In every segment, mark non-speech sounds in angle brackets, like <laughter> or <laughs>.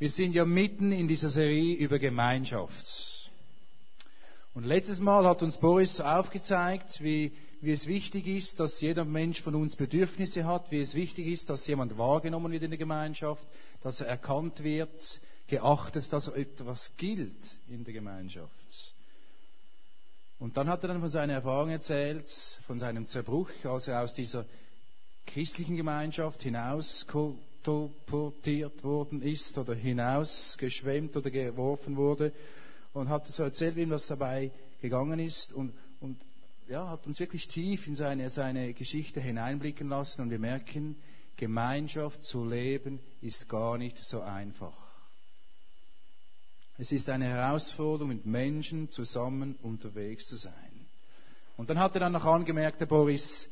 Wir sind ja mitten in dieser Serie über Gemeinschaft. Und letztes Mal hat uns Boris aufgezeigt, wie, wie es wichtig ist, dass jeder Mensch von uns Bedürfnisse hat, wie es wichtig ist, dass jemand wahrgenommen wird in der Gemeinschaft, dass er erkannt wird, geachtet, dass etwas gilt in der Gemeinschaft. Und dann hat er dann von seiner Erfahrung erzählt, von seinem Zerbruch, als er aus dieser christlichen Gemeinschaft hinaus katapultiert worden ist oder hinausgeschwemmt oder geworfen wurde und hat so erzählt, wie ihm was dabei gegangen ist und, und ja, hat uns wirklich tief in seine, seine Geschichte hineinblicken lassen und wir merken, Gemeinschaft zu leben ist gar nicht so einfach. Es ist eine Herausforderung, mit Menschen zusammen unterwegs zu sein. Und dann hat er dann noch angemerkt, der Boris,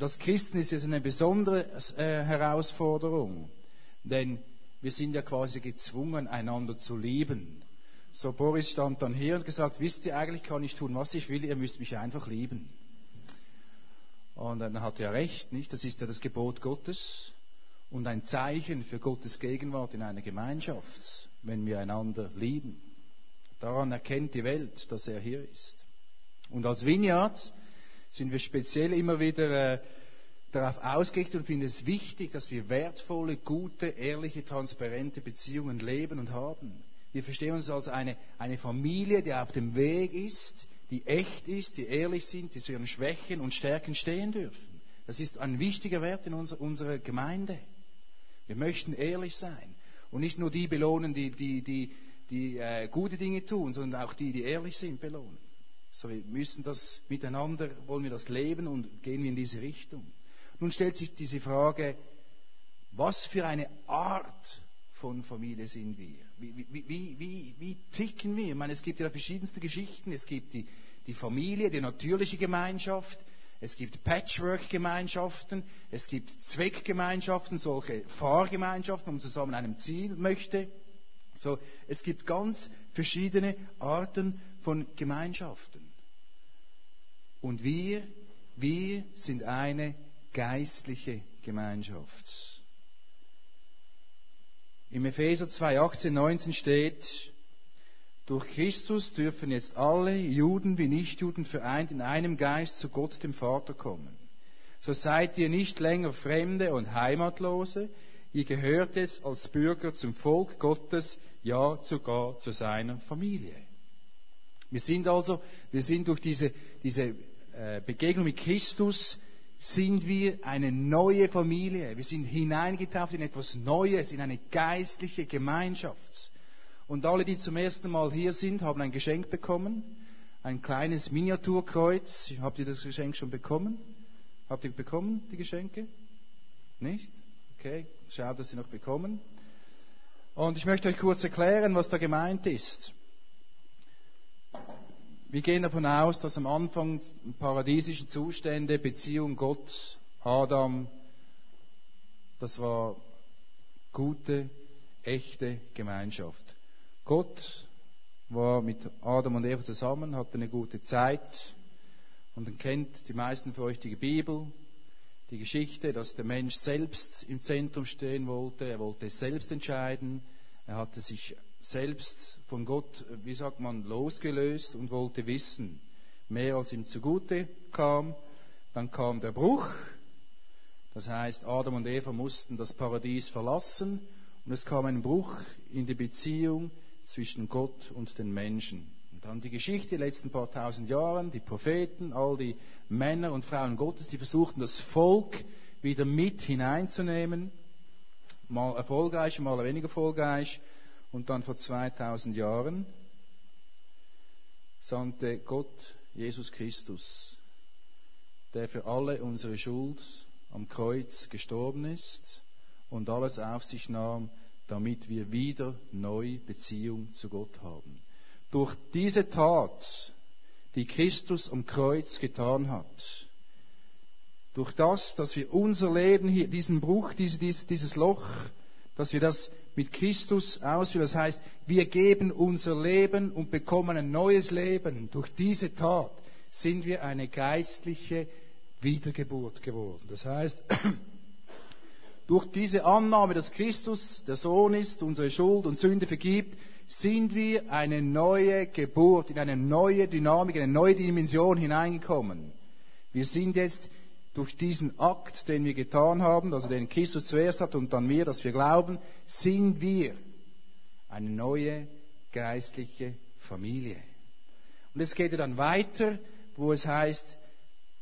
und als Christen ist es eine besondere äh, Herausforderung, denn wir sind ja quasi gezwungen, einander zu lieben. So Boris stand dann hier und gesagt, wisst ihr, eigentlich kann ich tun, was ich will, ihr müsst mich einfach lieben. Und dann hat er recht, nicht? Das ist ja das Gebot Gottes und ein Zeichen für Gottes Gegenwart in einer Gemeinschaft, wenn wir einander lieben. Daran erkennt die Welt, dass er hier ist. Und als Vineyard sind wir speziell immer wieder äh, darauf ausgerichtet und finden es wichtig, dass wir wertvolle, gute, ehrliche, transparente Beziehungen leben und haben. Wir verstehen uns als eine, eine Familie, die auf dem Weg ist, die echt ist, die ehrlich sind, die zu ihren Schwächen und Stärken stehen dürfen. Das ist ein wichtiger Wert in unserer, unserer Gemeinde. Wir möchten ehrlich sein und nicht nur die belohnen, die, die, die, die äh, gute Dinge tun, sondern auch die, die ehrlich sind, belohnen. So, wir müssen das miteinander, wollen wir das leben und gehen wir in diese Richtung. Nun stellt sich diese Frage, was für eine Art von Familie sind wir? Wie, wie, wie, wie, ticken wir? Ich meine, es gibt ja verschiedenste Geschichten. Es gibt die, die Familie, die natürliche Gemeinschaft. Es gibt Patchwork-Gemeinschaften. Es gibt Zweckgemeinschaften, solche Fahrgemeinschaften, wo man zusammen einem Ziel möchte. So, es gibt ganz verschiedene Arten von Gemeinschaften. Und wir, wir sind eine geistliche Gemeinschaft. Im Epheser 2, 18, 19 steht, durch Christus dürfen jetzt alle, Juden wie Nichtjuden, vereint in einem Geist zu Gott, dem Vater, kommen. So seid ihr nicht länger Fremde und Heimatlose, ihr gehört jetzt als Bürger zum Volk Gottes, ja sogar zu seiner Familie. Wir sind also, wir sind durch diese, diese äh, Begegnung mit Christus, sind wir eine neue Familie. Wir sind hineingetaucht in etwas Neues, in eine geistliche Gemeinschaft. Und alle, die zum ersten Mal hier sind, haben ein Geschenk bekommen. Ein kleines Miniaturkreuz. Habt ihr das Geschenk schon bekommen? Habt ihr bekommen, die Geschenke? Nicht? Okay, schaut, dass Sie noch bekommen. Und ich möchte euch kurz erklären, was da gemeint ist. Wir gehen davon aus, dass am Anfang paradiesischen Zustände, Beziehung Gott, Adam, das war gute, echte Gemeinschaft. Gott war mit Adam und Eva zusammen, hatte eine gute Zeit. Und dann kennt die meisten von euch die Bibel, die Geschichte, dass der Mensch selbst im Zentrum stehen wollte, er wollte selbst entscheiden, er hatte sich selbst von Gott, wie sagt man, losgelöst und wollte wissen, mehr als ihm zugute kam. Dann kam der Bruch, das heißt, Adam und Eva mussten das Paradies verlassen und es kam ein Bruch in die Beziehung zwischen Gott und den Menschen. Und dann die Geschichte, die letzten paar tausend Jahren, die Propheten, all die Männer und Frauen Gottes, die versuchten, das Volk wieder mit hineinzunehmen, mal erfolgreich, mal weniger erfolgreich. Und dann vor 2000 Jahren sandte Gott Jesus Christus, der für alle unsere Schuld am Kreuz gestorben ist und alles auf sich nahm, damit wir wieder neu Beziehung zu Gott haben. Durch diese Tat, die Christus am Kreuz getan hat, durch das, dass wir unser Leben hier, diesen Bruch, dieses, dieses Loch, dass wir das mit Christus ausführen. Das heißt, wir geben unser Leben und bekommen ein neues Leben. Durch diese Tat sind wir eine geistliche Wiedergeburt geworden. Das heißt, <clears throat> durch diese Annahme, dass Christus der Sohn ist, unsere Schuld und Sünde vergibt, sind wir eine neue Geburt, in eine neue Dynamik, eine neue Dimension hineingekommen. Wir sind jetzt durch diesen Akt, den wir getan haben, also den Christus zuerst hat und dann wir, dass wir glauben, sind wir eine neue geistliche Familie. Und es geht dann weiter, wo es heißt,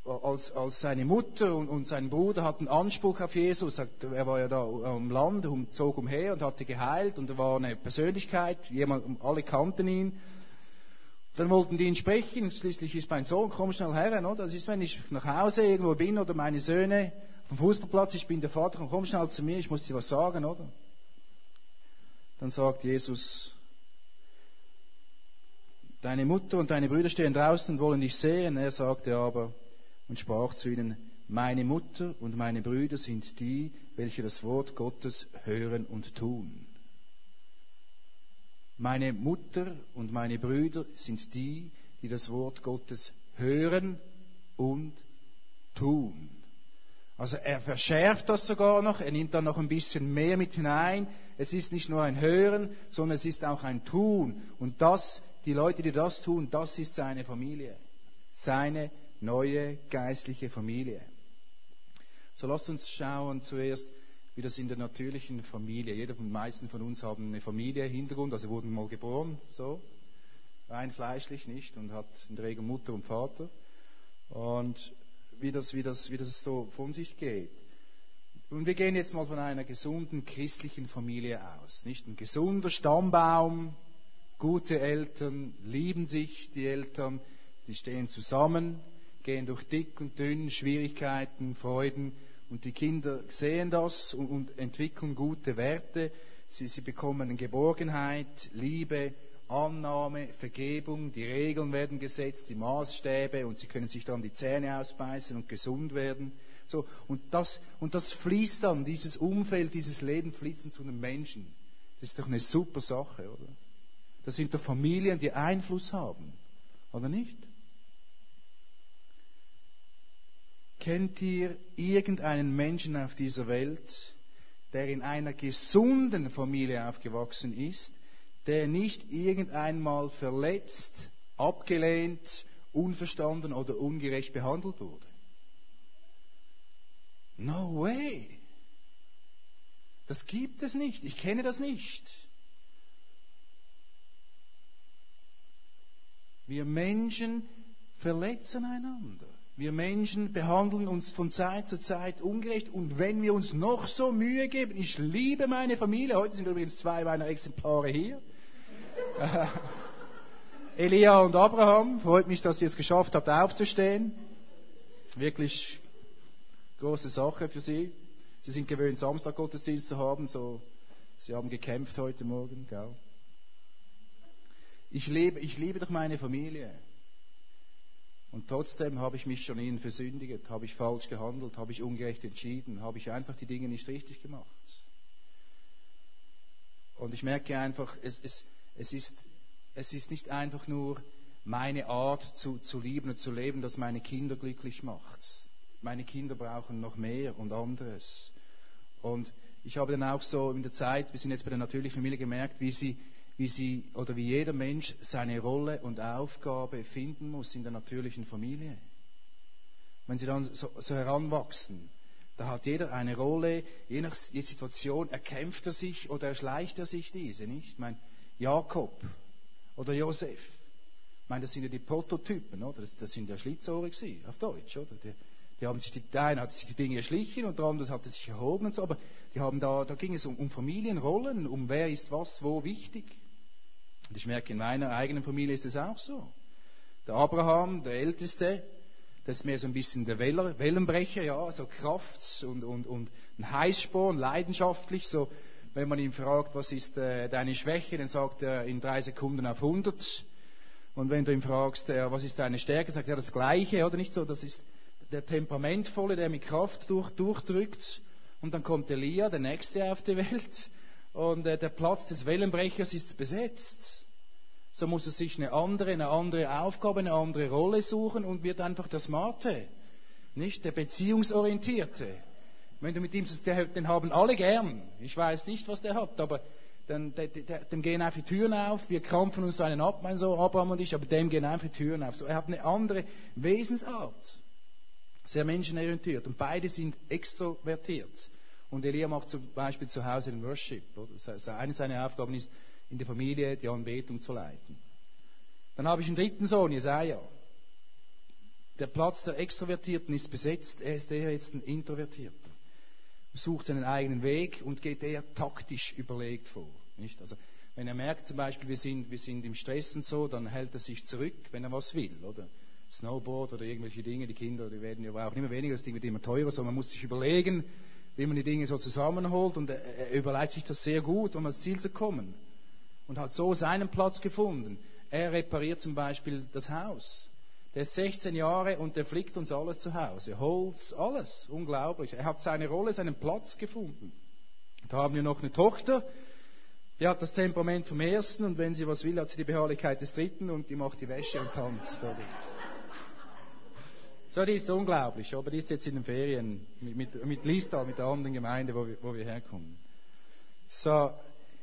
als, als seine Mutter und, und, sein Bruder hatten Anspruch auf Jesus, er war ja da am Land, zog umher und hatte geheilt und er war eine Persönlichkeit, jemand, alle kannten ihn. Dann wollten die ihn sprechen, schließlich ist mein Sohn, komm schnell her, oder? Das ist, wenn ich nach Hause irgendwo bin oder meine Söhne vom Fußballplatz, ich bin der Vater, komm schnell zu mir, ich muss dir was sagen, oder? Dann sagt Jesus, deine Mutter und deine Brüder stehen draußen und wollen dich sehen. Er sagte aber und sprach zu ihnen, meine Mutter und meine Brüder sind die, welche das Wort Gottes hören und tun. Meine Mutter und meine Brüder sind die, die das Wort Gottes hören und tun. Also er verschärft das sogar noch, er nimmt da noch ein bisschen mehr mit hinein. Es ist nicht nur ein Hören, sondern es ist auch ein Tun. Und das, die Leute, die das tun, das ist seine Familie. Seine neue geistliche Familie. So lasst uns schauen zuerst, wie das in der natürlichen Familie, jeder von den meisten von uns haben eine Familie Hintergrund, also wurden mal geboren, so, rein fleischlich nicht und hat in der Regel Mutter und Vater. Und wie das, wie das, wie das so von sich geht. Und wir gehen jetzt mal von einer gesunden christlichen Familie aus. Nicht ein gesunder Stammbaum, gute Eltern, lieben sich die Eltern, die stehen zusammen, gehen durch dick und dünn, Schwierigkeiten, Freuden und die Kinder sehen das und, und entwickeln gute Werte. Sie, sie bekommen Geborgenheit, Liebe, Annahme, Vergebung, die Regeln werden gesetzt, die Maßstäbe und sie können sich dann die Zähne ausbeißen und gesund werden. So, und, das, und das fließt dann, dieses Umfeld, dieses Leben fließt dann zu einem Menschen. Das ist doch eine super Sache, oder? Das sind doch Familien, die Einfluss haben, oder nicht? Kennt ihr irgendeinen Menschen auf dieser Welt, der in einer gesunden Familie aufgewachsen ist, der nicht irgendeinmal verletzt, abgelehnt, unverstanden oder ungerecht behandelt wurde? No way. Das gibt es nicht. Ich kenne das nicht. Wir Menschen verletzen einander. Wir Menschen behandeln uns von Zeit zu Zeit ungerecht und wenn wir uns noch so Mühe geben, ich liebe meine Familie, heute sind übrigens zwei meiner Exemplare hier. <laughs> Elia und Abraham, freut mich, dass ihr es geschafft habt, aufzustehen. Wirklich große Sache für sie. Sie sind gewöhnt, Samstag Gottesdienst zu haben, so, sie haben gekämpft heute Morgen, gell? Ich liebe, ich liebe doch meine Familie. Und trotzdem habe ich mich schon ihnen versündigt, habe ich falsch gehandelt, habe ich ungerecht entschieden, habe ich einfach die Dinge nicht richtig gemacht. Und ich merke einfach, es, es, es, ist, es ist nicht einfach nur meine Art zu, zu lieben und zu leben, das meine Kinder glücklich macht. Meine Kinder brauchen noch mehr und anderes. Und ich habe dann auch so in der Zeit, wir sind jetzt bei der natürlichen Familie gemerkt, wie sie wie sie oder wie jeder Mensch seine Rolle und Aufgabe finden muss in der natürlichen Familie. Wenn sie dann so, so heranwachsen, da hat jeder eine Rolle, je nach Situation erkämpft er sich oder erschleicht er sich diese, nicht? Ich meine, Jakob oder Josef, ich meine, das sind ja die Prototypen, oder? Das, das sind ja Schlitzohre gewesen, auf Deutsch, oder? Die, die haben sich die, der eine hat sich die Dinge erschlichen und der andere hat sich erhoben und so, aber die haben da, da ging es um, um Familienrollen, um wer ist was wo wichtig. Und ich merke, in meiner eigenen Familie ist es auch so. Der Abraham, der Älteste, das ist mehr so ein bisschen der Weller, Wellenbrecher, ja, so Kraft und, und, und ein Heißsporn, leidenschaftlich, so, wenn man ihn fragt, was ist äh, deine Schwäche, dann sagt er in drei Sekunden auf 100. Und wenn du ihn fragst, äh, was ist deine Stärke, sagt er das Gleiche, oder nicht so? Das ist der Temperamentvolle, der mit Kraft durch, durchdrückt. Und dann kommt Elia, der Nächste auf die Welt und äh, der Platz des Wellenbrechers ist besetzt. So muss er sich eine andere, eine andere Aufgabe, eine andere Rolle suchen und wird einfach der Smarte, nicht der Beziehungsorientierte, Wenn du mit ihm, den haben alle gern. Ich weiß nicht, was der hat, aber dann, dem gehen einfach die Türen auf. Wir krampfen uns einen ab, mein Sohn Abraham und ich, aber dem gehen einfach die Türen auf. So, er hat eine andere Wesensart. Sehr menschenorientiert. Und beide sind extrovertiert. Und Elia macht zum Beispiel zu Hause den Worship. Eine seiner Aufgaben ist, in der Familie die Anbetung zu leiten. Dann habe ich einen dritten Sohn, Jesaja. Der Platz der Extrovertierten ist besetzt. Er ist eher jetzt ein Introvertierter. Sucht seinen eigenen Weg und geht eher taktisch überlegt vor. Nicht? Also, wenn er merkt zum Beispiel, wir sind, wir sind im Stress und so, dann hält er sich zurück, wenn er was will, oder? Snowboard oder irgendwelche Dinge, die Kinder, die werden ja auch immer weniger, das Ding wird immer teurer, sondern man muss sich überlegen, wie man die Dinge so zusammenholt und er, er überlegt sich das sehr gut, um ans Ziel zu kommen. Und hat so seinen Platz gefunden. Er repariert zum Beispiel das Haus. Der ist 16 Jahre und der flickt uns alles zu Hause. Holz, alles. Unglaublich. Er hat seine Rolle, seinen Platz gefunden. Da haben wir noch eine Tochter, die hat das Temperament vom ersten und wenn sie was will, hat sie die Beharrlichkeit des dritten und die macht die Wäsche und tanzt. So, die ist unglaublich, aber ist jetzt in den Ferien mit, mit, mit Listal, mit der anderen Gemeinde, wo wir, wo wir herkommen. So,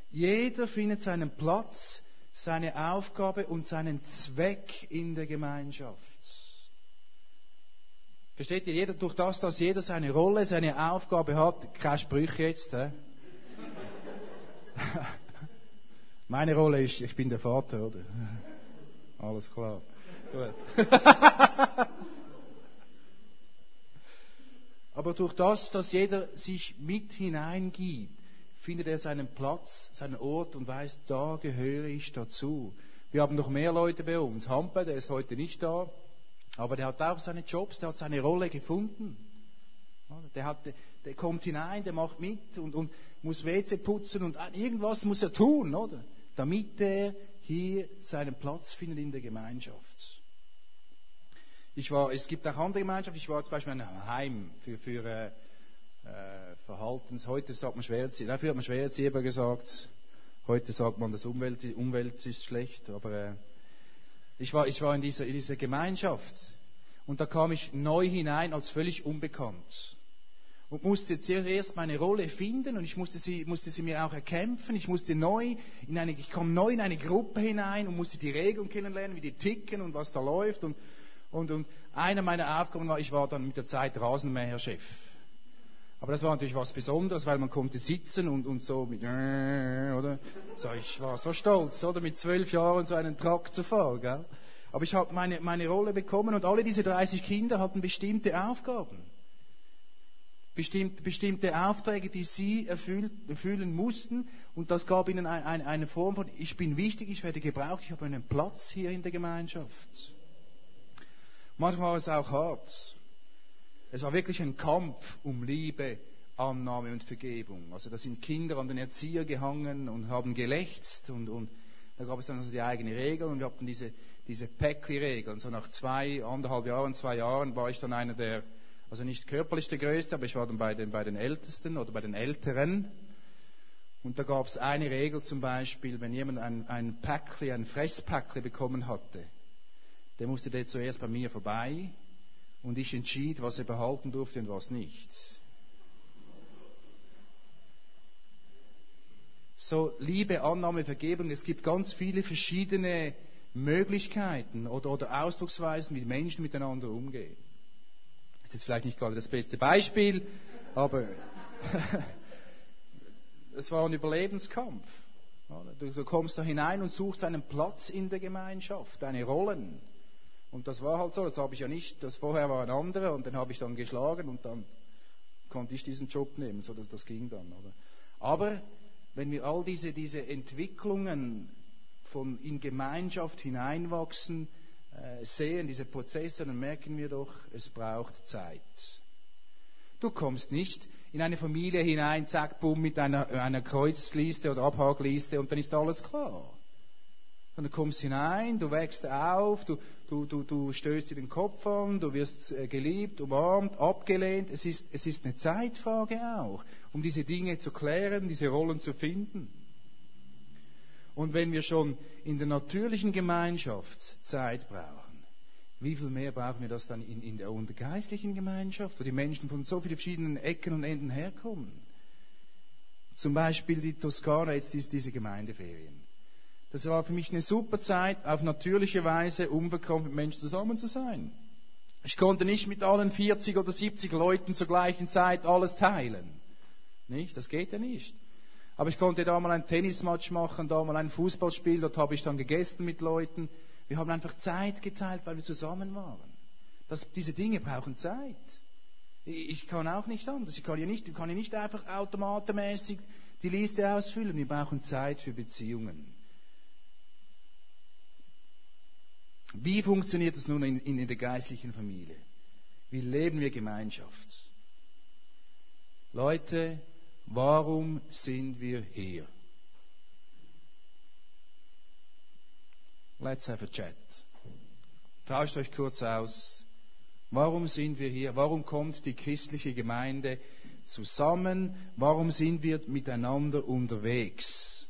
jeder findet seinen Platz, seine Aufgabe und seinen Zweck in der Gemeinschaft. Versteht ihr? Jeder, durch das, dass jeder seine Rolle, seine Aufgabe hat, keine Sprüche jetzt. He? <laughs> Meine Rolle ist, ich bin der Vater, oder? Alles klar. Gut. <laughs> Aber durch das, dass jeder sich mit hineingibt, findet er seinen Platz, seinen Ort und weiß, da gehöre ich dazu. Wir haben noch mehr Leute bei uns. Hampe, der ist heute nicht da, aber der hat auch seine Jobs, der hat seine Rolle gefunden. Der, hat, der kommt hinein, der macht mit und, und muss WC putzen und irgendwas muss er tun, oder? Damit er hier seinen Platz findet in der Gemeinschaft. Ich war, es gibt auch andere Gemeinschaften. Ich war zum Beispiel in einem Heim für, für äh, äh, Verhaltens. Heute sagt man Schwererzieher. Dafür hat man Schwererzieher gesagt. Heute sagt man, das Umwelt, Umwelt ist schlecht. Aber äh, ich, war, ich war in dieser, in dieser Gemeinschaft. Und da kam ich neu hinein als völlig unbekannt. Und musste zuerst meine Rolle finden und ich musste sie, musste sie mir auch erkämpfen. Ich musste neu in eine, ich kam neu in eine Gruppe hinein und musste die Regeln kennenlernen, wie die ticken und was da läuft. Und und, und einer meiner Aufgaben war, ich war dann mit der Zeit Rasenmäherchef. Aber das war natürlich was Besonderes, weil man konnte sitzen und, und so mit, oder? So, ich war so stolz, oder? Mit zwölf Jahren so einen Trakt zu fahren, gell? Aber ich habe meine, meine Rolle bekommen und alle diese 30 Kinder hatten bestimmte Aufgaben. Bestimmt, bestimmte Aufträge, die sie erfüllt, erfüllen mussten. Und das gab ihnen ein, ein, eine Form von, ich bin wichtig, ich werde gebraucht, ich habe einen Platz hier in der Gemeinschaft. Manchmal war es auch hart. Es war wirklich ein Kampf um Liebe, Annahme und Vergebung. Also da sind Kinder an den Erzieher gehangen und haben gelächzt und, und da gab es dann also die eigene Regel und wir hatten diese, diese Päckli-Regeln. So nach zwei, anderthalb Jahren, zwei Jahren war ich dann einer der, also nicht körperlich der Größte, aber ich war dann bei den, bei den Ältesten oder bei den Älteren. Und da gab es eine Regel zum Beispiel, wenn jemand ein, ein Päckli, ein Fresspäckli bekommen hatte, der musste der zuerst bei mir vorbei und ich entschied, was er behalten durfte und was nicht. So, Liebe, Annahme, Vergebung, es gibt ganz viele verschiedene Möglichkeiten oder, oder Ausdrucksweisen, wie Menschen miteinander umgehen. Das ist jetzt vielleicht nicht gerade das beste Beispiel, aber <laughs> es war ein Überlebenskampf. Du kommst da hinein und suchst einen Platz in der Gemeinschaft, deine Rollen. Und das war halt so, das habe ich ja nicht, das vorher war ein anderer und den habe ich dann geschlagen und dann konnte ich diesen Job nehmen, so dass das ging dann. Oder? Aber wenn wir all diese, diese Entwicklungen von in Gemeinschaft hineinwachsen äh, sehen, diese Prozesse, dann merken wir doch, es braucht Zeit. Du kommst nicht in eine Familie hinein, zack, bumm, mit einer, einer Kreuzliste oder Abhakliste und dann ist alles klar. Und du kommst hinein, du wächst auf, du, du, du, du stößt dir den Kopf an, du wirst äh, geliebt, umarmt, abgelehnt. Es ist, es ist eine Zeitfrage auch, um diese Dinge zu klären, diese Rollen zu finden. Und wenn wir schon in der natürlichen Gemeinschaft Zeit brauchen, Wie viel mehr brauchen wir das dann in, in der geistlichen Gemeinschaft, wo die Menschen von so vielen verschiedenen Ecken und Enden herkommen? Zum Beispiel die Toskana, jetzt diese Gemeindeferien. Das war für mich eine super Zeit, auf natürliche Weise unbekannt mit Menschen zusammen zu sein. Ich konnte nicht mit allen 40 oder 70 Leuten zur gleichen Zeit alles teilen. Nicht? Das geht ja nicht. Aber ich konnte da mal ein Tennismatch machen, da mal ein Fußballspiel, dort habe ich dann gegessen mit Leuten. Wir haben einfach Zeit geteilt, weil wir zusammen waren. Das, diese Dinge brauchen Zeit. Ich kann auch nicht anders. Ich kann ja nicht, kann ja nicht einfach automatenmäßig die Liste ausfüllen. Wir brauchen Zeit für Beziehungen. Wie funktioniert das nun in, in der geistlichen Familie? Wie leben wir Gemeinschaft? Leute, warum sind wir hier? Let's have a chat. Tauscht euch kurz aus. Warum sind wir hier? Warum kommt die christliche Gemeinde zusammen? Warum sind wir miteinander unterwegs?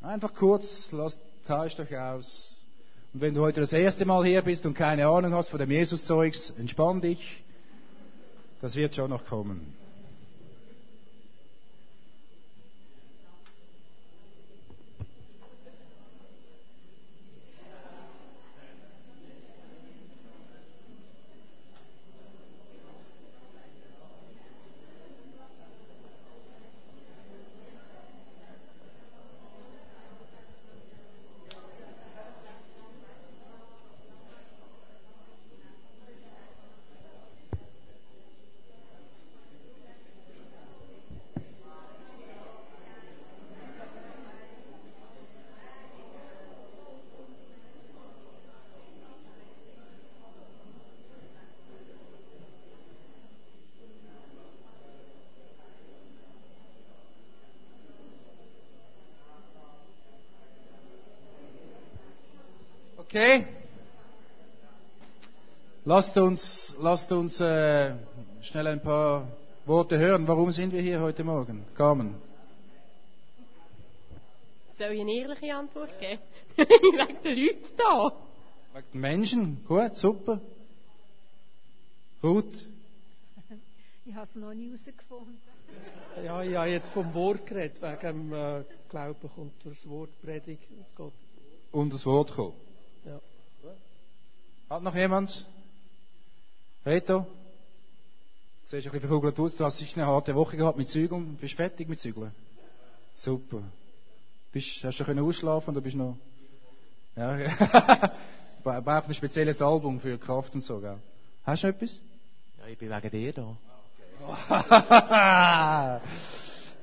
Einfach kurz, lasst, tauscht euch aus. Und wenn du heute das erste Mal hier bist und keine Ahnung hast von dem Jesus-Zeugs, entspann dich. Das wird schon noch kommen. Okay? Lasst uns, lasst uns äh, schnell ein paar Worte hören. Warum sind wir hier heute Morgen? Carmen. Soll ich eine ehrliche Antwort geben? <laughs> Wegen den Leuten da. Wegen den Menschen? Gut, super. Gut. <laughs> Ich habe es noch nie herausgefunden. <laughs> Ja, ich habe jetzt vom Wort geredet, wegen dem äh, Glauben kommt das Wort Predigt und Gott. Um das Wort kommen. Ja. Hat noch jemand? Reto? Du siehst ein bisschen verkugelt aus. Du hast sicher eine harte Woche gehabt mit Zügeln. Bist du fertig mit Zügeln? Super. Bist, hast du können ausschlafen oder bist du noch? Ja. <laughs> Braucht ein spezielles Album für Kraft und so, gell? Hast du noch etwas? Ja, ich bin wegen dir da. <laughs>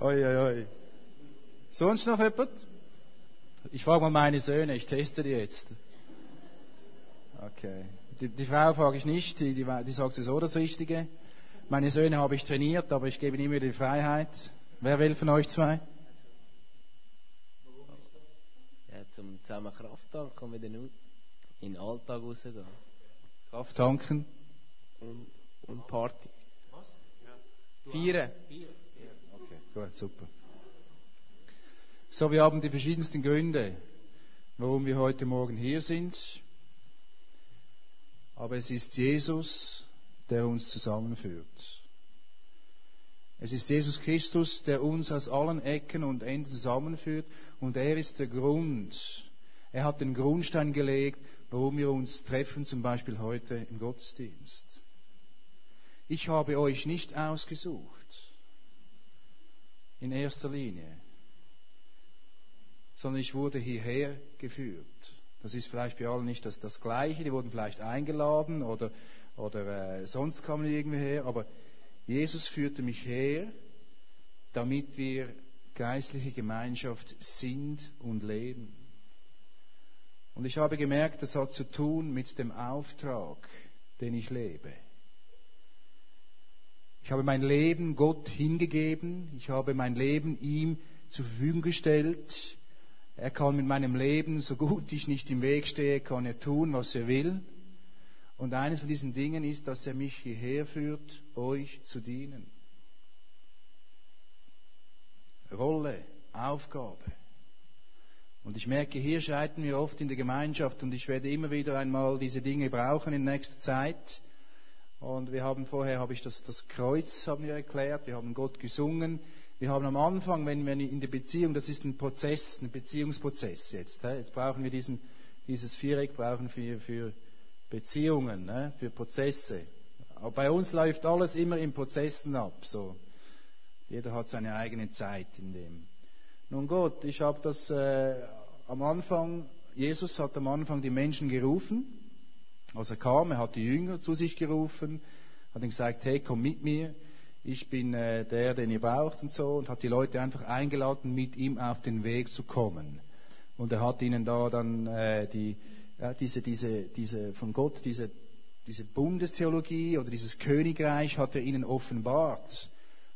oi, oi, oi. Sonst noch jemand? Ich frage mal meine Söhne, ich teste die jetzt. Okay. Die, die Frau frage ich nicht, die, die, die sagt sowieso das Richtige. Meine Söhne habe ich trainiert, aber ich gebe ihnen immer die Freiheit. Wer will von euch zwei? Ja, zum zusammen Kraft tanken und wieder in den Alltag rausgehen. Kraft tanken. Und, und Party. Was? Ja. Feiern. Okay, gut, super. So, wir haben die verschiedensten Gründe, warum wir heute Morgen hier sind. Aber es ist Jesus, der uns zusammenführt. Es ist Jesus Christus, der uns aus allen Ecken und Enden zusammenführt und er ist der Grund. Er hat den Grundstein gelegt, warum wir uns treffen, zum Beispiel heute im Gottesdienst. Ich habe euch nicht ausgesucht, in erster Linie, sondern ich wurde hierher geführt. Das ist vielleicht bei allen nicht das, das Gleiche, die wurden vielleicht eingeladen oder, oder äh, sonst kamen die irgendwie her, aber Jesus führte mich her, damit wir geistliche Gemeinschaft sind und leben. Und ich habe gemerkt, das hat zu tun mit dem Auftrag, den ich lebe. Ich habe mein Leben Gott hingegeben, ich habe mein Leben ihm zur Verfügung gestellt, er kann mit meinem Leben, so gut ich nicht im Weg stehe, kann er tun, was er will. Und eines von diesen Dingen ist, dass er mich hierher führt, euch zu dienen. Rolle, Aufgabe. Und ich merke, hier scheitern wir oft in der Gemeinschaft und ich werde immer wieder einmal diese Dinge brauchen in nächster Zeit. Und wir haben vorher, habe ich das, das Kreuz haben wir erklärt, wir haben Gott gesungen. Wir haben am Anfang, wenn wir in der Beziehung, das ist ein Prozess, ein Beziehungsprozess jetzt. Jetzt brauchen wir diesen, dieses Viereck brauchen wir für Beziehungen, für Prozesse. Aber bei uns läuft alles immer in Prozessen ab. So. Jeder hat seine eigene Zeit in dem. Nun Gott, ich habe das äh, am Anfang, Jesus hat am Anfang die Menschen gerufen, als er kam, er hat die Jünger zu sich gerufen, hat ihnen gesagt, hey, komm mit mir, ich bin äh, der, den ihr braucht und so, und hat die Leute einfach eingeladen, mit ihm auf den Weg zu kommen. Und er hat ihnen da dann äh, die, ja, diese, diese, diese, von Gott, diese, diese Bundestheologie oder dieses Königreich hat er ihnen offenbart.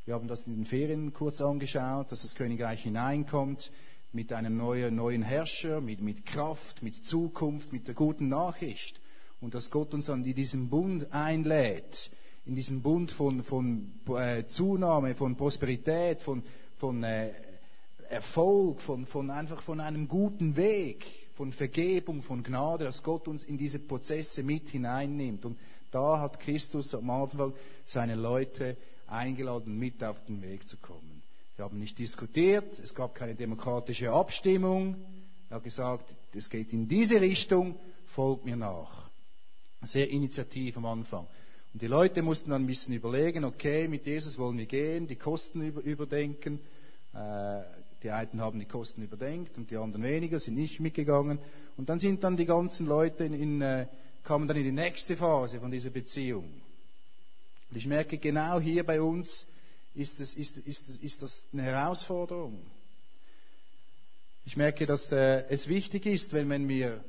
Wir haben das in den Ferien kurz angeschaut, dass das Königreich hineinkommt mit einem neuen, neuen Herrscher, mit, mit Kraft, mit Zukunft, mit der guten Nachricht. Und dass Gott uns dann in diesen Bund einlädt, in diesen Bund von, von äh, Zunahme, von Prosperität, von, von äh, Erfolg, von, von einfach von einem guten Weg, von Vergebung, von Gnade, dass Gott uns in diese Prozesse mit hineinnimmt. Und da hat Christus am Anfang seine Leute eingeladen, mit auf den Weg zu kommen. Wir haben nicht diskutiert, es gab keine demokratische Abstimmung. Er hat gesagt, es geht in diese Richtung, folgt mir nach. Sehr initiativ am Anfang. Und die Leute mussten dann ein bisschen überlegen, okay, mit Jesus wollen wir gehen, die Kosten über, überdenken. Äh, die einen haben die Kosten überdenkt und die anderen weniger, sind nicht mitgegangen. Und dann sind dann die ganzen Leute in, in, äh, kamen dann in die nächste Phase von dieser Beziehung. Und ich merke, genau hier bei uns ist, es, ist, ist, ist das eine Herausforderung. Ich merke, dass äh, es wichtig ist, wenn, wenn wir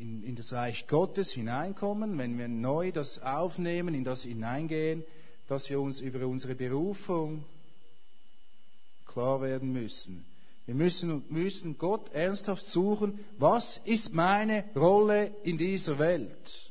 in, in, das Reich Gottes hineinkommen, wenn wir neu das aufnehmen, in das hineingehen, dass wir uns über unsere Berufung klar werden müssen. Wir müssen, müssen Gott ernsthaft suchen, was ist meine Rolle in dieser Welt?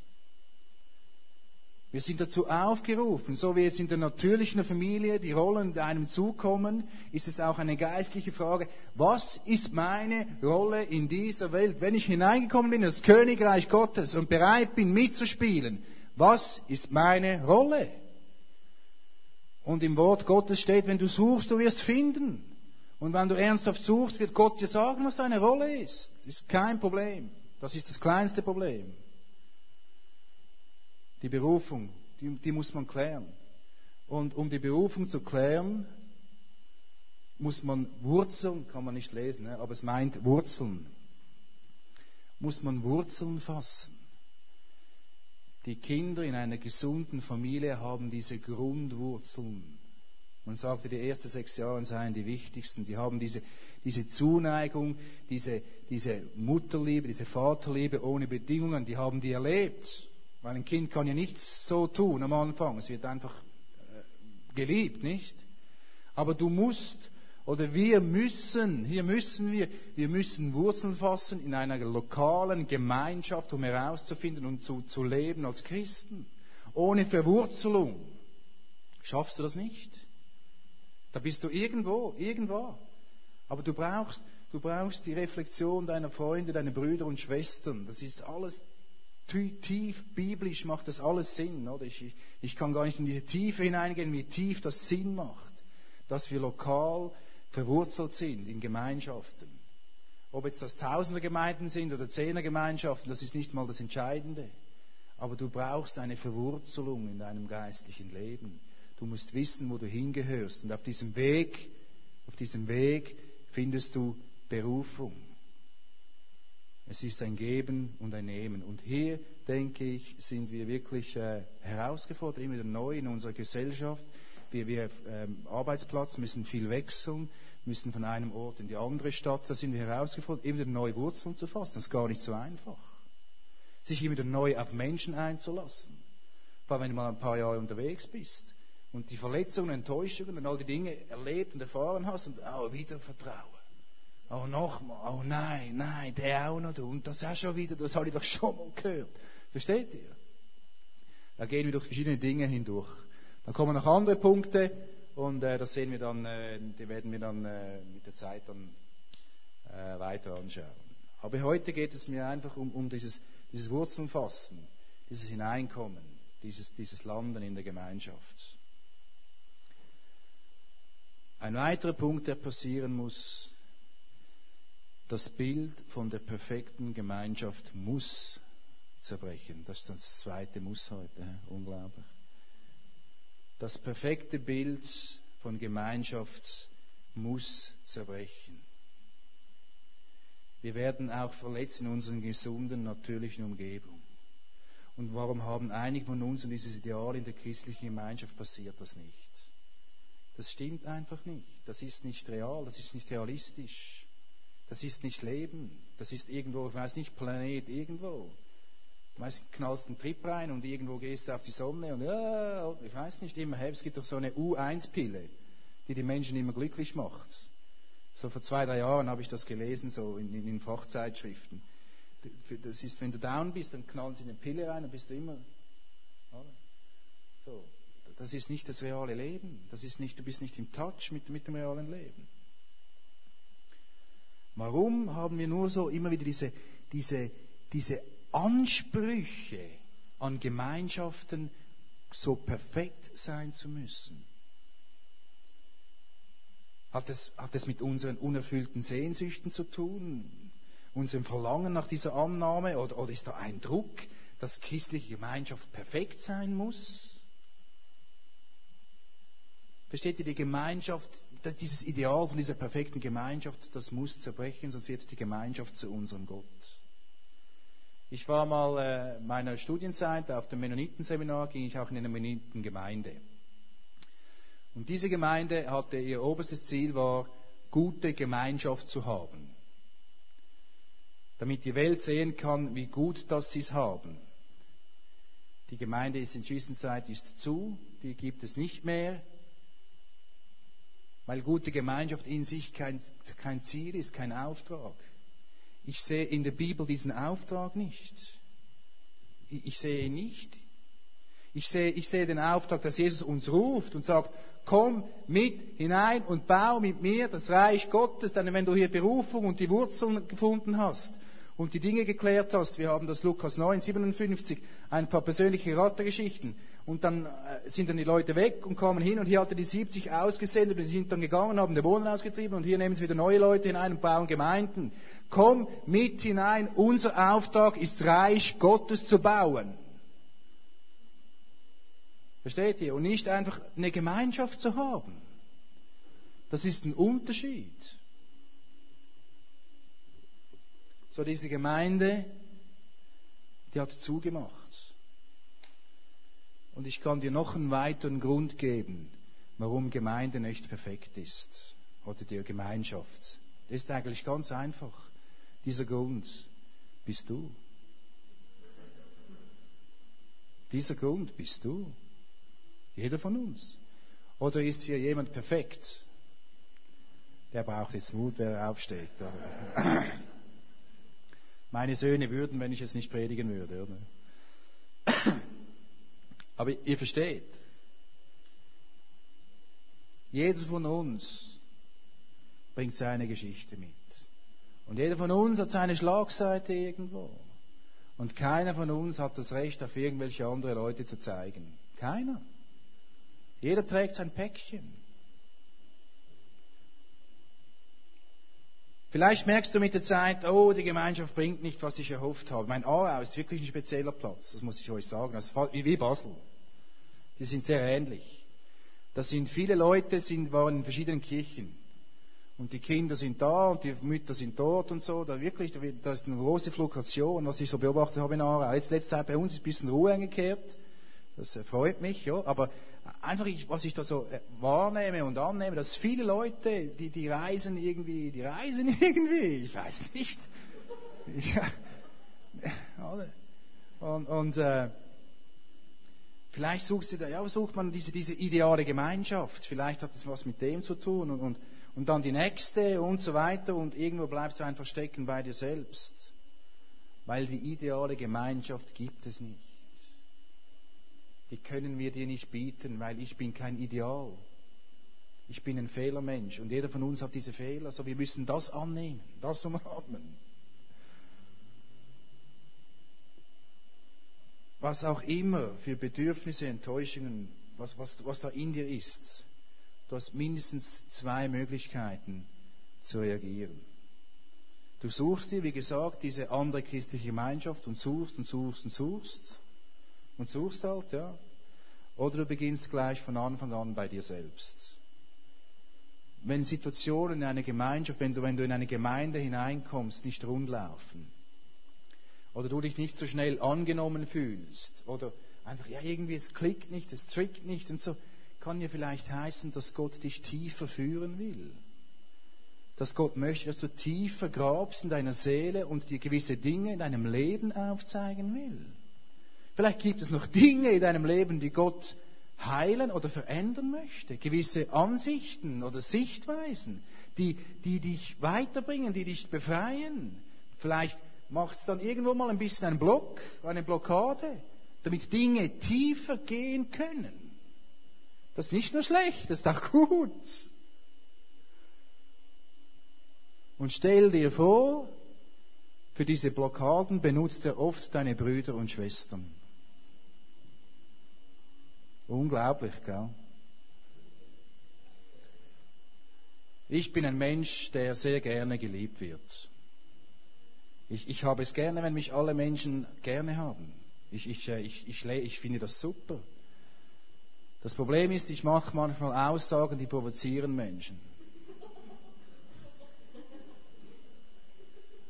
Wir sind dazu aufgerufen, so wie es in der natürlichen Familie die Rollen einem zukommen, ist es auch eine geistliche Frage, was ist meine Rolle in dieser Welt? Wenn ich hineingekommen bin in das Königreich Gottes und bereit bin mitzuspielen, was ist meine Rolle? Und im Wort Gottes steht, wenn du suchst, du wirst finden. Und wenn du ernsthaft suchst, wird Gott dir sagen, was deine Rolle ist. Das ist kein Problem. Das ist das kleinste Problem. Die Berufung, die, die muss man klären. Und um die Berufung zu klären, muss man Wurzeln, kann man nicht lesen, ne, aber es meint Wurzeln, muss man Wurzeln fassen. Die Kinder in einer gesunden Familie haben diese Grundwurzeln. Man sagte, die ersten sechs Jahre seien die wichtigsten. Die haben diese, diese Zuneigung, diese, diese Mutterliebe, diese Vaterliebe ohne Bedingungen, die haben die erlebt. Weil ein Kind kann ja nichts so tun am Anfang. Es wird einfach äh, geliebt, nicht? Aber du musst, oder wir müssen, hier müssen wir, wir müssen Wurzeln fassen in einer lokalen Gemeinschaft, um herauszufinden und zu, zu leben als Christen. Ohne Verwurzelung schaffst du das nicht. Da bist du irgendwo, irgendwo. Aber du brauchst, du brauchst die Reflexion deiner Freunde, deiner Brüder und Schwestern. Das ist alles tief biblisch macht das alles Sinn. Oder? Ich, ich kann gar nicht in diese Tiefe hineingehen, wie tief das Sinn macht, dass wir lokal verwurzelt sind in Gemeinschaften. Ob jetzt das Tausendergemeinden sind oder Zehnergemeinschaften, das ist nicht mal das Entscheidende. Aber du brauchst eine Verwurzelung in deinem geistlichen Leben. Du musst wissen, wo du hingehörst. Und auf diesem Weg, auf diesem Weg findest du Berufung. Es ist ein Geben und ein Nehmen. Und hier, denke ich, sind wir wirklich äh, herausgefordert, immer wieder neu in unserer Gesellschaft. Wir, wir ähm, Arbeitsplatz müssen viel wechseln, müssen von einem Ort in die andere Stadt. Da sind wir herausgefordert, immer wieder neue Wurzeln zu fassen. Das ist gar nicht so einfach. Sich immer wieder neu auf Menschen einzulassen. Vor allem, wenn du mal ein paar Jahre unterwegs bist und die Verletzungen, Enttäuschungen und all die Dinge erlebt und erfahren hast und auch wieder Vertrauen. Oh, nochmal. Oh nein, nein, der auch noch. Und das auch schon wieder. Das habe ich doch schon mal gehört. Versteht ihr? Da gehen wir durch verschiedene Dinge hindurch. Dann kommen noch andere Punkte und äh, das sehen wir dann, äh, die werden wir dann äh, mit der Zeit dann äh, weiter anschauen. Aber heute geht es mir einfach um, um dieses, dieses Wurzelfassen, dieses Hineinkommen, dieses, dieses Landen in der Gemeinschaft. Ein weiterer Punkt, der passieren muss, das Bild von der perfekten Gemeinschaft muss zerbrechen. Das ist das zweite Muss heute. Unglaublich. Das perfekte Bild von Gemeinschaft muss zerbrechen. Wir werden auch verletzt in unseren gesunden, natürlichen Umgebung. Und warum haben einige von uns und dieses Ideal in der christlichen Gemeinschaft passiert das nicht? Das stimmt einfach nicht. Das ist nicht real, das ist nicht realistisch. Das ist nicht Leben. Das ist irgendwo, ich weiß nicht, Planet irgendwo. Du weißt, knallst einen Trip rein und irgendwo gehst du auf die Sonne und ja, ich weiß nicht immer, es gibt doch so eine U1-Pille, die die Menschen immer glücklich macht. So vor zwei, drei Jahren habe ich das gelesen, so in, in, in Fachzeitschriften. Das ist, wenn du down bist, dann knallen sie eine Pille rein und bist du immer. So. Das ist nicht das reale Leben. Das ist nicht, du bist nicht im Touch mit, mit dem realen Leben. Warum haben wir nur so immer wieder diese, diese, diese Ansprüche an Gemeinschaften, so perfekt sein zu müssen? Hat es, hat es mit unseren unerfüllten Sehnsüchten zu tun? Unserem Verlangen nach dieser Annahme? Oder, oder ist da ein Druck, dass christliche Gemeinschaft perfekt sein muss? Versteht ihr, die Gemeinschaft, dieses Ideal von dieser perfekten Gemeinschaft, das muss zerbrechen, sonst wird die Gemeinschaft zu unserem Gott. Ich war mal äh, meiner Studienzeit auf dem Mennonitenseminar, ging ich auch in eine Mennonitengemeinde. Und diese Gemeinde hatte ihr oberstes Ziel war, gute Gemeinschaft zu haben. Damit die Welt sehen kann, wie gut das sie es haben. Die Gemeinde ist in Zwischenzeit ist zu, die gibt es nicht mehr, weil gute Gemeinschaft in sich kein, kein Ziel ist, kein Auftrag. Ich sehe in der Bibel diesen Auftrag nicht. Ich, ich sehe ihn nicht. Ich sehe, ich sehe den Auftrag, dass Jesus uns ruft und sagt, komm mit hinein und bau mit mir das Reich Gottes, denn wenn du hier Berufung und die Wurzeln gefunden hast und die Dinge geklärt hast, wir haben das Lukas 9, 57, ein paar persönliche Rattergeschichten, und dann äh, sind dann die Leute weg und kommen hin und hier hat er die 70 ausgesendet und die sind dann gegangen, haben Dämonen ausgetrieben und hier nehmen sie wieder neue Leute hinein und bauen Gemeinden. Komm mit hinein, unser Auftrag ist Reich Gottes zu bauen. Versteht ihr? Und nicht einfach eine Gemeinschaft zu haben. Das ist ein Unterschied. So diese Gemeinde, die hat zugemacht. Und ich kann dir noch einen weiteren Grund geben, warum Gemeinde nicht perfekt ist. Oder die Gemeinschaft. Das ist eigentlich ganz einfach. Dieser Grund bist du. Dieser Grund bist du. Jeder von uns. Oder ist hier jemand perfekt? Der braucht jetzt Mut, wer er aufsteht. <clears throat> Meine Söhne würden, wenn ich es nicht predigen würde. Oder? Aber ihr versteht, jeder von uns bringt seine Geschichte mit. Und jeder von uns hat seine Schlagseite irgendwo. Und keiner von uns hat das Recht, auf irgendwelche andere Leute zu zeigen. Keiner. Jeder trägt sein Päckchen. Vielleicht merkst du mit der Zeit, oh, die Gemeinschaft bringt nicht, was ich erhofft habe. Mein Aarau ist wirklich ein spezieller Platz, das muss ich euch sagen. Das ist wie Basel. Die sind sehr ähnlich. Da sind viele Leute, sind, waren in verschiedenen Kirchen. Und die Kinder sind da und die Mütter sind dort und so. Da wirklich, da ist eine große Fluktuation, was ich so beobachtet habe in Aarau. Jetzt letzte Zeit bei uns ist ein bisschen Ruhe eingekehrt. Das freut mich, ja. Aber einfach, was ich da so äh, wahrnehme und annehme, dass viele Leute, die, die reisen irgendwie, die reisen <laughs> irgendwie, ich weiß nicht. Ja, und, und äh, vielleicht suchst du da, ja, sucht man diese, diese ideale Gemeinschaft. Vielleicht hat das was mit dem zu tun und, und, und dann die nächste und so weiter und irgendwo bleibst du einfach stecken bei dir selbst. Weil die ideale Gemeinschaft gibt es nicht die können wir dir nicht bieten, weil ich bin kein Ideal. Ich bin ein Fehlermensch und jeder von uns hat diese Fehler, so wir müssen das annehmen, das umarmen. Was auch immer für Bedürfnisse, Enttäuschungen, was, was, was da in dir ist, du hast mindestens zwei Möglichkeiten zu reagieren. Du suchst dir, wie gesagt, diese andere christliche Gemeinschaft und suchst und suchst und suchst und suchst halt, ja. Oder du beginnst gleich von Anfang an bei dir selbst. Wenn Situationen in einer Gemeinschaft, wenn du, wenn du in eine Gemeinde hineinkommst, nicht rundlaufen, oder du dich nicht so schnell angenommen fühlst, oder einfach, ja, irgendwie es klickt nicht, es trickt nicht und so, kann ja vielleicht heißen, dass Gott dich tiefer führen will dass Gott möchte, dass du tiefer grabst in deiner Seele und dir gewisse Dinge in deinem Leben aufzeigen will. Vielleicht gibt es noch Dinge in deinem Leben, die Gott heilen oder verändern möchte. Gewisse Ansichten oder Sichtweisen, die, die dich weiterbringen, die dich befreien. Vielleicht macht es dann irgendwo mal ein bisschen einen Block, eine Blockade, damit Dinge tiefer gehen können. Das ist nicht nur schlecht, das ist auch gut. Und stell dir vor, für diese Blockaden benutzt er oft deine Brüder und Schwestern. Unglaublich, gell? Ich bin ein Mensch, der sehr gerne geliebt wird. Ich, ich habe es gerne, wenn mich alle Menschen gerne haben. Ich, ich, äh, ich, ich, ich finde das super. Das Problem ist, ich mache manchmal Aussagen, die provozieren Menschen.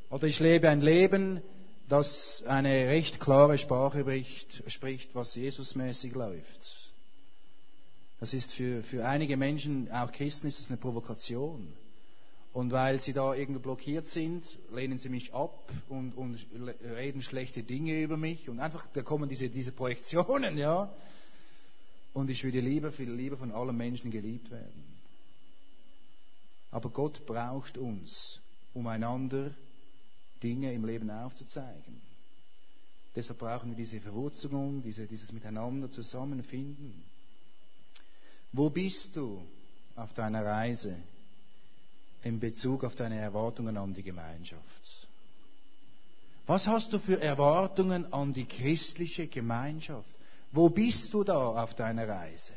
Oder ich lebe ein Leben, das eine recht klare Sprache bricht, spricht, was Jesusmäßig läuft. Das ist für, für einige Menschen, auch Christen, ist es eine Provokation. Und weil sie da irgendwie blockiert sind, lehnen sie mich ab und, und reden schlechte Dinge über mich. Und einfach, da kommen diese, diese Projektionen, ja. Und ich würde lieber, viel lieber von allen Menschen geliebt werden. Aber Gott braucht uns, um einander Dinge im Leben aufzuzeigen. Deshalb brauchen wir diese Verwurzelung, diese, dieses Miteinander zusammenfinden. Wo bist du auf deiner Reise in Bezug auf deine Erwartungen an die Gemeinschaft? Was hast du für Erwartungen an die christliche Gemeinschaft? Wo bist du da auf deiner Reise?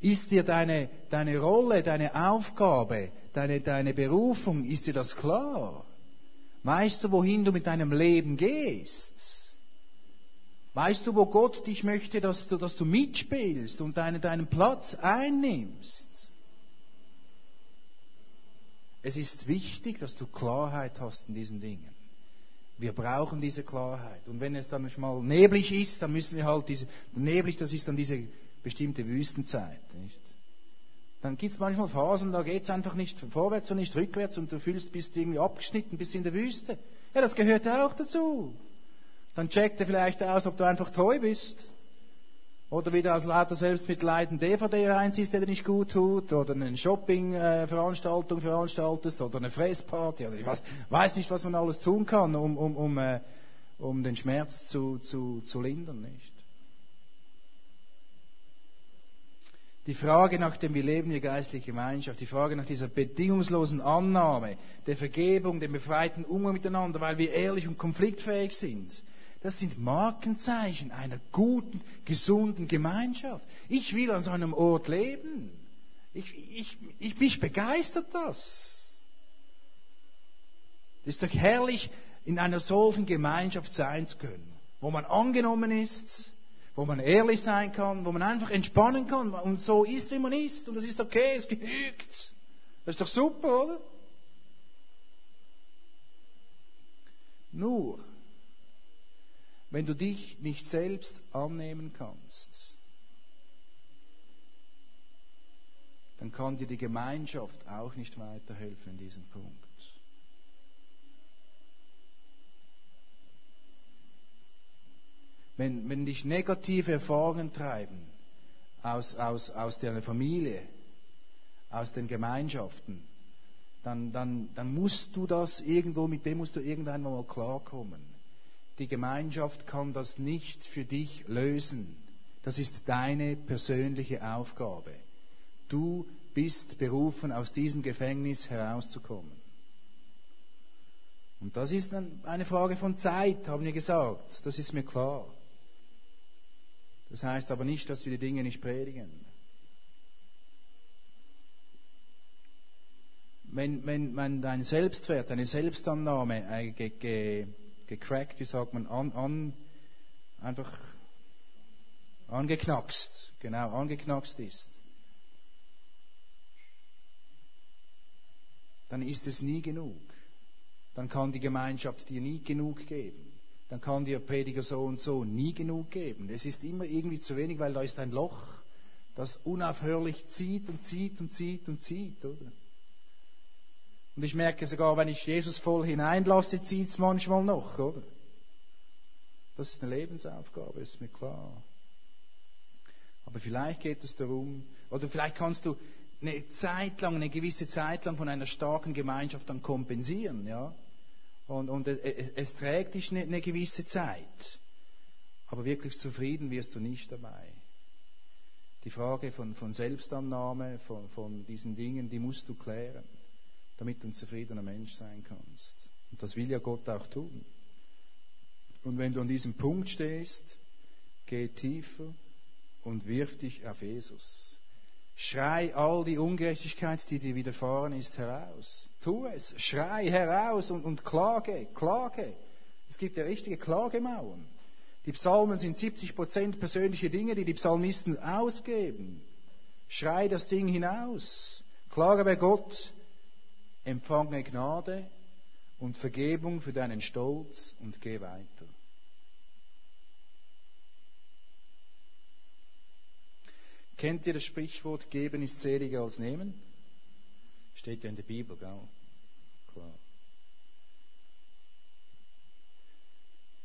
Ist dir deine, deine Rolle, deine Aufgabe, deine, deine Berufung, ist dir das klar? Weißt du, wohin du mit deinem Leben gehst? Weißt du, wo Gott dich möchte, dass du, dass du mitspielst und deine, deinen Platz einnimmst? Es ist wichtig, dass du Klarheit hast in diesen Dingen. Wir brauchen diese Klarheit. Und wenn es dann mal neblig ist, dann müssen wir halt diese, neblig, das ist dann diese bestimmte Wüstenzeit. Nicht? Dann gibt es manchmal Phasen, da geht es einfach nicht vorwärts und nicht rückwärts und du fühlst, bist irgendwie abgeschnitten, bist in der Wüste. Ja, das gehört auch dazu. Dann checkt er vielleicht aus, ob du einfach treu bist. Oder wieder aus lauter Selbstmitleid DVD reinziehst, der dir nicht gut tut. Oder eine Shopping-Veranstaltung veranstaltest. Oder eine Fressparty. Oder ich weiß, weiß nicht, was man alles tun kann, um, um, um, äh, um den Schmerz zu, zu, zu lindern. Nicht? Die Frage nach dem, wie leben wir geistliche Gemeinschaft, die Frage nach dieser bedingungslosen Annahme, der Vergebung, dem befreiten Umgang miteinander, weil wir ehrlich und konfliktfähig sind, das sind Markenzeichen einer guten, gesunden Gemeinschaft. Ich will an so einem Ort leben. Ich, ich, ich, mich begeistert das. Es ist doch herrlich, in einer solchen Gemeinschaft sein zu können, wo man angenommen ist, wo man ehrlich sein kann, wo man einfach entspannen kann und so ist, wie man ist. Und das ist okay, es genügt. Das ist doch super, oder? Nur, wenn du dich nicht selbst annehmen kannst, dann kann dir die Gemeinschaft auch nicht weiterhelfen in diesem Punkt. wenn, wenn dich negative Erfahrungen treiben aus, aus, aus deiner Familie, aus den Gemeinschaften, dann, dann, dann musst du das irgendwo, mit dem musst du irgendwann mal klarkommen. Die Gemeinschaft kann das nicht für dich lösen. Das ist deine persönliche Aufgabe. Du bist berufen, aus diesem Gefängnis herauszukommen. Und das ist eine Frage von Zeit, haben wir gesagt. Das ist mir klar. Das heißt aber nicht, dass wir die Dinge nicht predigen. Wenn, wenn, wenn dein Selbstwert, deine Selbstannahme äh, ge, ge, gecrackt, wie sagt man, an, an, einfach angeknackst, genau, angeknackst ist, dann ist es nie genug. Dann kann die Gemeinschaft dir nie genug geben. Dann kann dir Prediger so und so nie genug geben. Es ist immer irgendwie zu wenig, weil da ist ein Loch, das unaufhörlich zieht und zieht und zieht und zieht, oder? Und ich merke sogar, wenn ich Jesus voll hineinlasse, zieht es manchmal noch, oder? Das ist eine Lebensaufgabe, ist mir klar. Aber vielleicht geht es darum, oder vielleicht kannst du eine Zeit lang, eine gewisse Zeit lang von einer starken Gemeinschaft dann kompensieren, ja. Und, und es, es, trägt dich eine, eine gewisse Zeit. Aber wirklich zufrieden wirst du nicht dabei. Die Frage von, von Selbstannahme, von, von diesen Dingen, die musst du klären, damit du ein zufriedener Mensch sein kannst. Und das will ja Gott auch tun. Und wenn du an diesem Punkt stehst, geh tiefer und wirf dich auf Jesus. Schrei all die Ungerechtigkeit, die dir widerfahren ist, heraus. Tu es. Schrei heraus und, und klage, klage. Es gibt ja richtige Klagemauern. Die Psalmen sind 70% persönliche Dinge, die die Psalmisten ausgeben. Schrei das Ding hinaus. Klage bei Gott. Empfange Gnade und Vergebung für deinen Stolz und geh weiter. Kennt ihr das Sprichwort, geben ist seliger als nehmen? Steht ja in der Bibel, gell? Klar.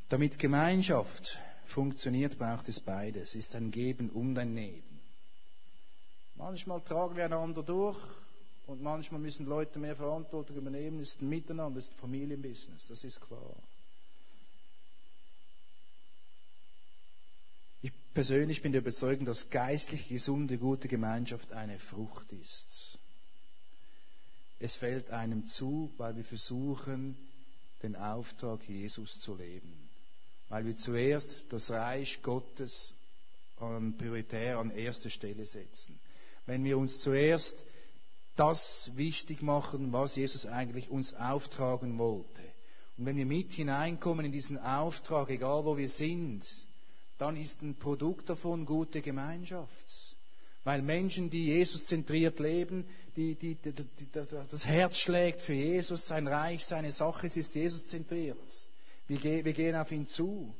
Damit Gemeinschaft funktioniert, braucht es beides. Es ist ein Geben und ein Nehmen. Manchmal tragen wir einander durch und manchmal müssen Leute mehr Verantwortung übernehmen. Ist ein Miteinander, ist ein Familienbusiness, das ist klar. persönlich bin der Überzeugung, dass geistlich gesunde, gute Gemeinschaft eine Frucht ist. Es fällt einem zu, weil wir versuchen, den Auftrag Jesus zu leben. Weil wir zuerst das Reich Gottes an prioritär an erste Stelle setzen. Wenn wir uns zuerst das wichtig machen, was Jesus eigentlich uns auftragen wollte. Und wenn wir mit hineinkommen in diesen Auftrag, egal wo wir sind, dann ist ein Produkt davon gute Gemeinschaft. Weil Menschen, die Jesus zentriert leben, die, die, die, das Herz schlägt für Jesus, sein Reich, seine Sache, es ist Jesus zentriert. Wir, wir gehen auf ihn zu.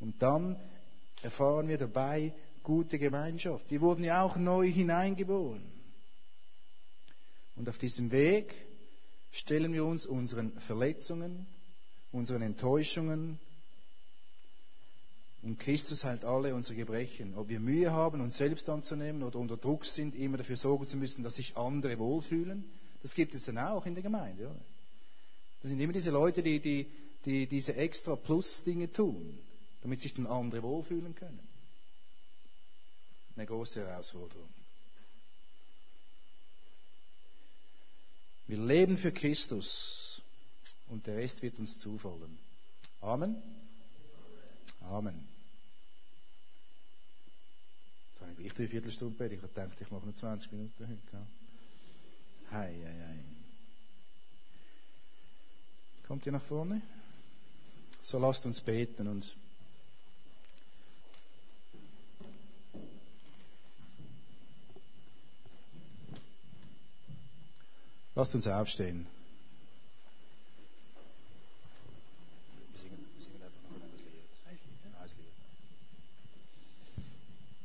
Und dann erfahren wir dabei gute Gemeinschaft. Wir wurden ja auch neu hineingeboren. Und auf diesem Weg stellen wir uns unseren Verletzungen, unseren Enttäuschungen, und Christus heilt alle unsere Gebrechen. Ob wir Mühe haben, uns selbst anzunehmen oder unter Druck sind, immer dafür sorgen zu müssen, dass sich andere wohlfühlen, das gibt es dann auch in der Gemeinde. Oder? Das sind immer diese Leute, die, die, die diese extra Plus-Dinge tun, damit sich dann andere wohlfühlen können. Eine große Herausforderung. Wir leben für Christus und der Rest wird uns zufallen. Amen. Amen. Jetzt habe ich gleich drei Viertelstunde predigt. Ich dachte, ich mache nur 20 Minuten heute. Hei, hei, hei. Kommt ihr nach vorne? So lasst uns beten und lasst uns aufstehen.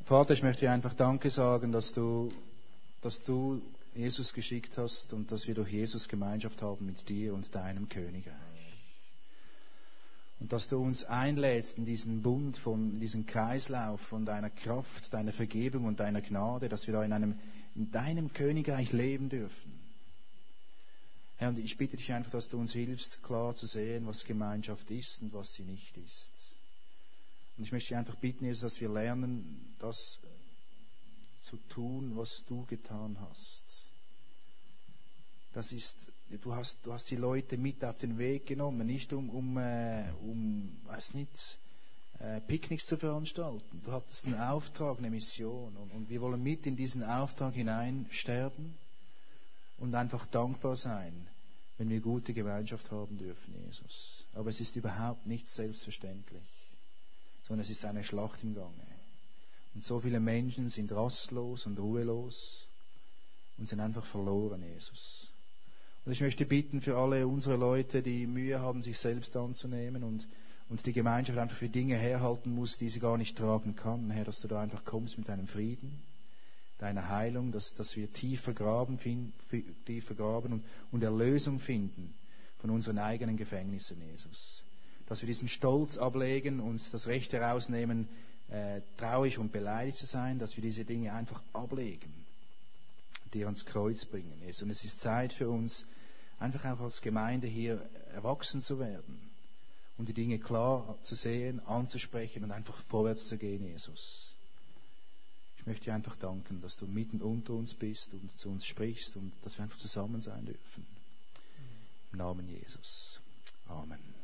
Vater, ich möchte dir einfach Danke sagen, dass du, dass du Jesus geschickt hast und dass wir durch Jesus Gemeinschaft haben mit dir und deinem Königreich. Und dass du uns einlädst in diesen Bund, von diesen Kreislauf von deiner Kraft, deiner Vergebung und deiner Gnade, dass wir da in, einem, in deinem Königreich leben dürfen. Herr, und ich bitte dich einfach, dass du uns hilfst, klar zu sehen, was Gemeinschaft ist und was sie nicht ist. Und ich möchte dich einfach bitten, Jesus, dass wir lernen, das zu tun, was du getan hast. Das ist, du hast, du hast die Leute mit auf den Weg genommen, nicht um, um, äh, um weiß nicht, äh, Picknicks zu veranstalten. Du hattest einen Auftrag, eine Mission. Und, und wir wollen mit in diesen Auftrag hineinsterben und einfach dankbar sein, wenn wir gute Gemeinschaft haben dürfen, Jesus. Aber es ist überhaupt nicht selbstverständlich, sondern es ist eine Schlacht im Gange. Und so viele Menschen sind rastlos und ruhelos und sind einfach verloren, Jesus. Und ich möchte bitten für alle unsere Leute, die Mühe haben, sich selbst anzunehmen und, und die Gemeinschaft einfach für Dinge herhalten muss, die sie gar nicht tragen kann, Herr, dass du da einfach kommst mit deinem Frieden, deiner Heilung, dass, dass wir tiefer graben, tiefer graben und, und Erlösung finden von unseren eigenen Gefängnissen, Jesus. Dass wir diesen Stolz ablegen, uns das Recht herausnehmen, äh, traurig und beleidigt zu sein, dass wir diese Dinge einfach ablegen, die ans Kreuz bringen. Jesus. Und es ist Zeit für uns, einfach auch als Gemeinde hier erwachsen zu werden und die Dinge klar zu sehen, anzusprechen und einfach vorwärts zu gehen, Jesus. Ich möchte dir einfach danken, dass du mitten unter uns bist und zu uns sprichst und dass wir einfach zusammen sein dürfen. Im Namen Jesus. Amen.